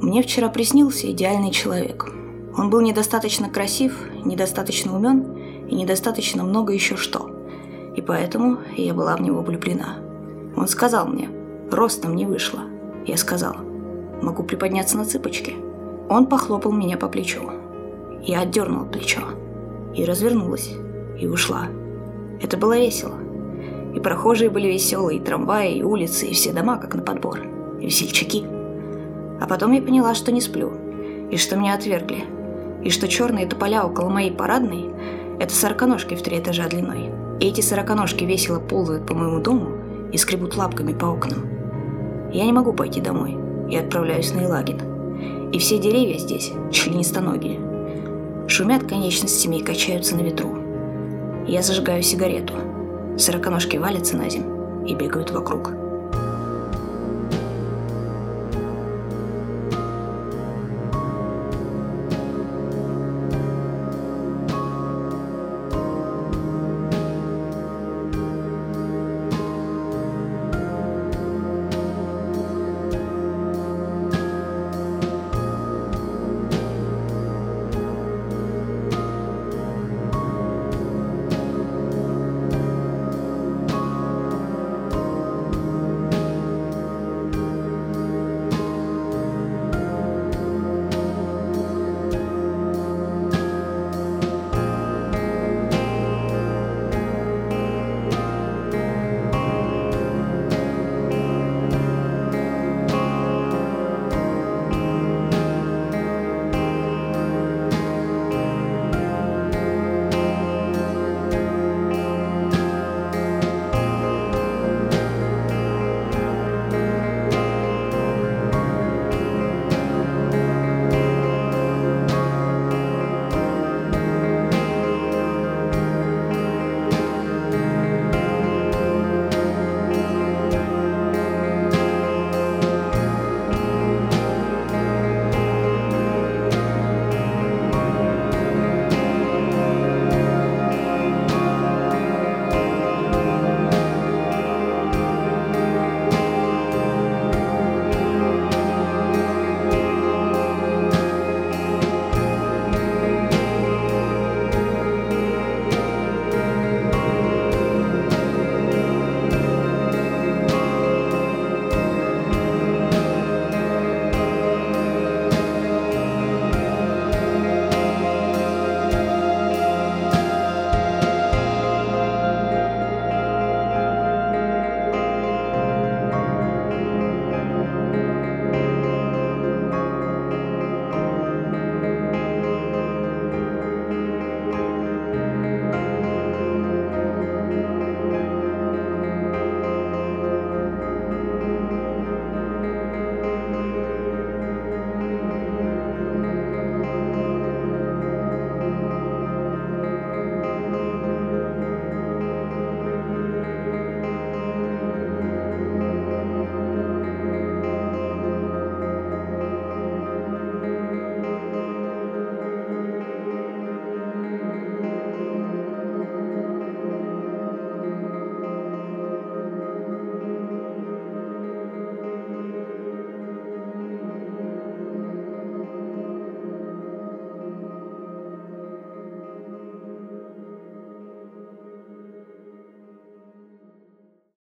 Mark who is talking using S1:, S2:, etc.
S1: Мне вчера приснился идеальный человек. Он был недостаточно красив, недостаточно умен и недостаточно много еще что. И поэтому я была в него влюблена. Он сказал мне, ростом не вышло. Я сказала, могу приподняться на цыпочки. Он похлопал меня по плечу. Я отдернула плечо. И развернулась. И ушла. Это было весело. И прохожие были веселые, и трамваи, и улицы, и все дома, как на подбор. И весельчаки. А потом я поняла, что не сплю. И что меня отвергли. И что черные тополя около моей парадной – это сороконожки в три этажа длиной. И эти сороконожки весело ползают по моему дому и скребут лапками по окнам. Я не могу пойти домой. И отправляюсь на Елагин. И все деревья здесь членистоногие. Шумят конечностями и качаются на ветру. Я зажигаю сигарету. Сороконожки валятся на землю и бегают вокруг.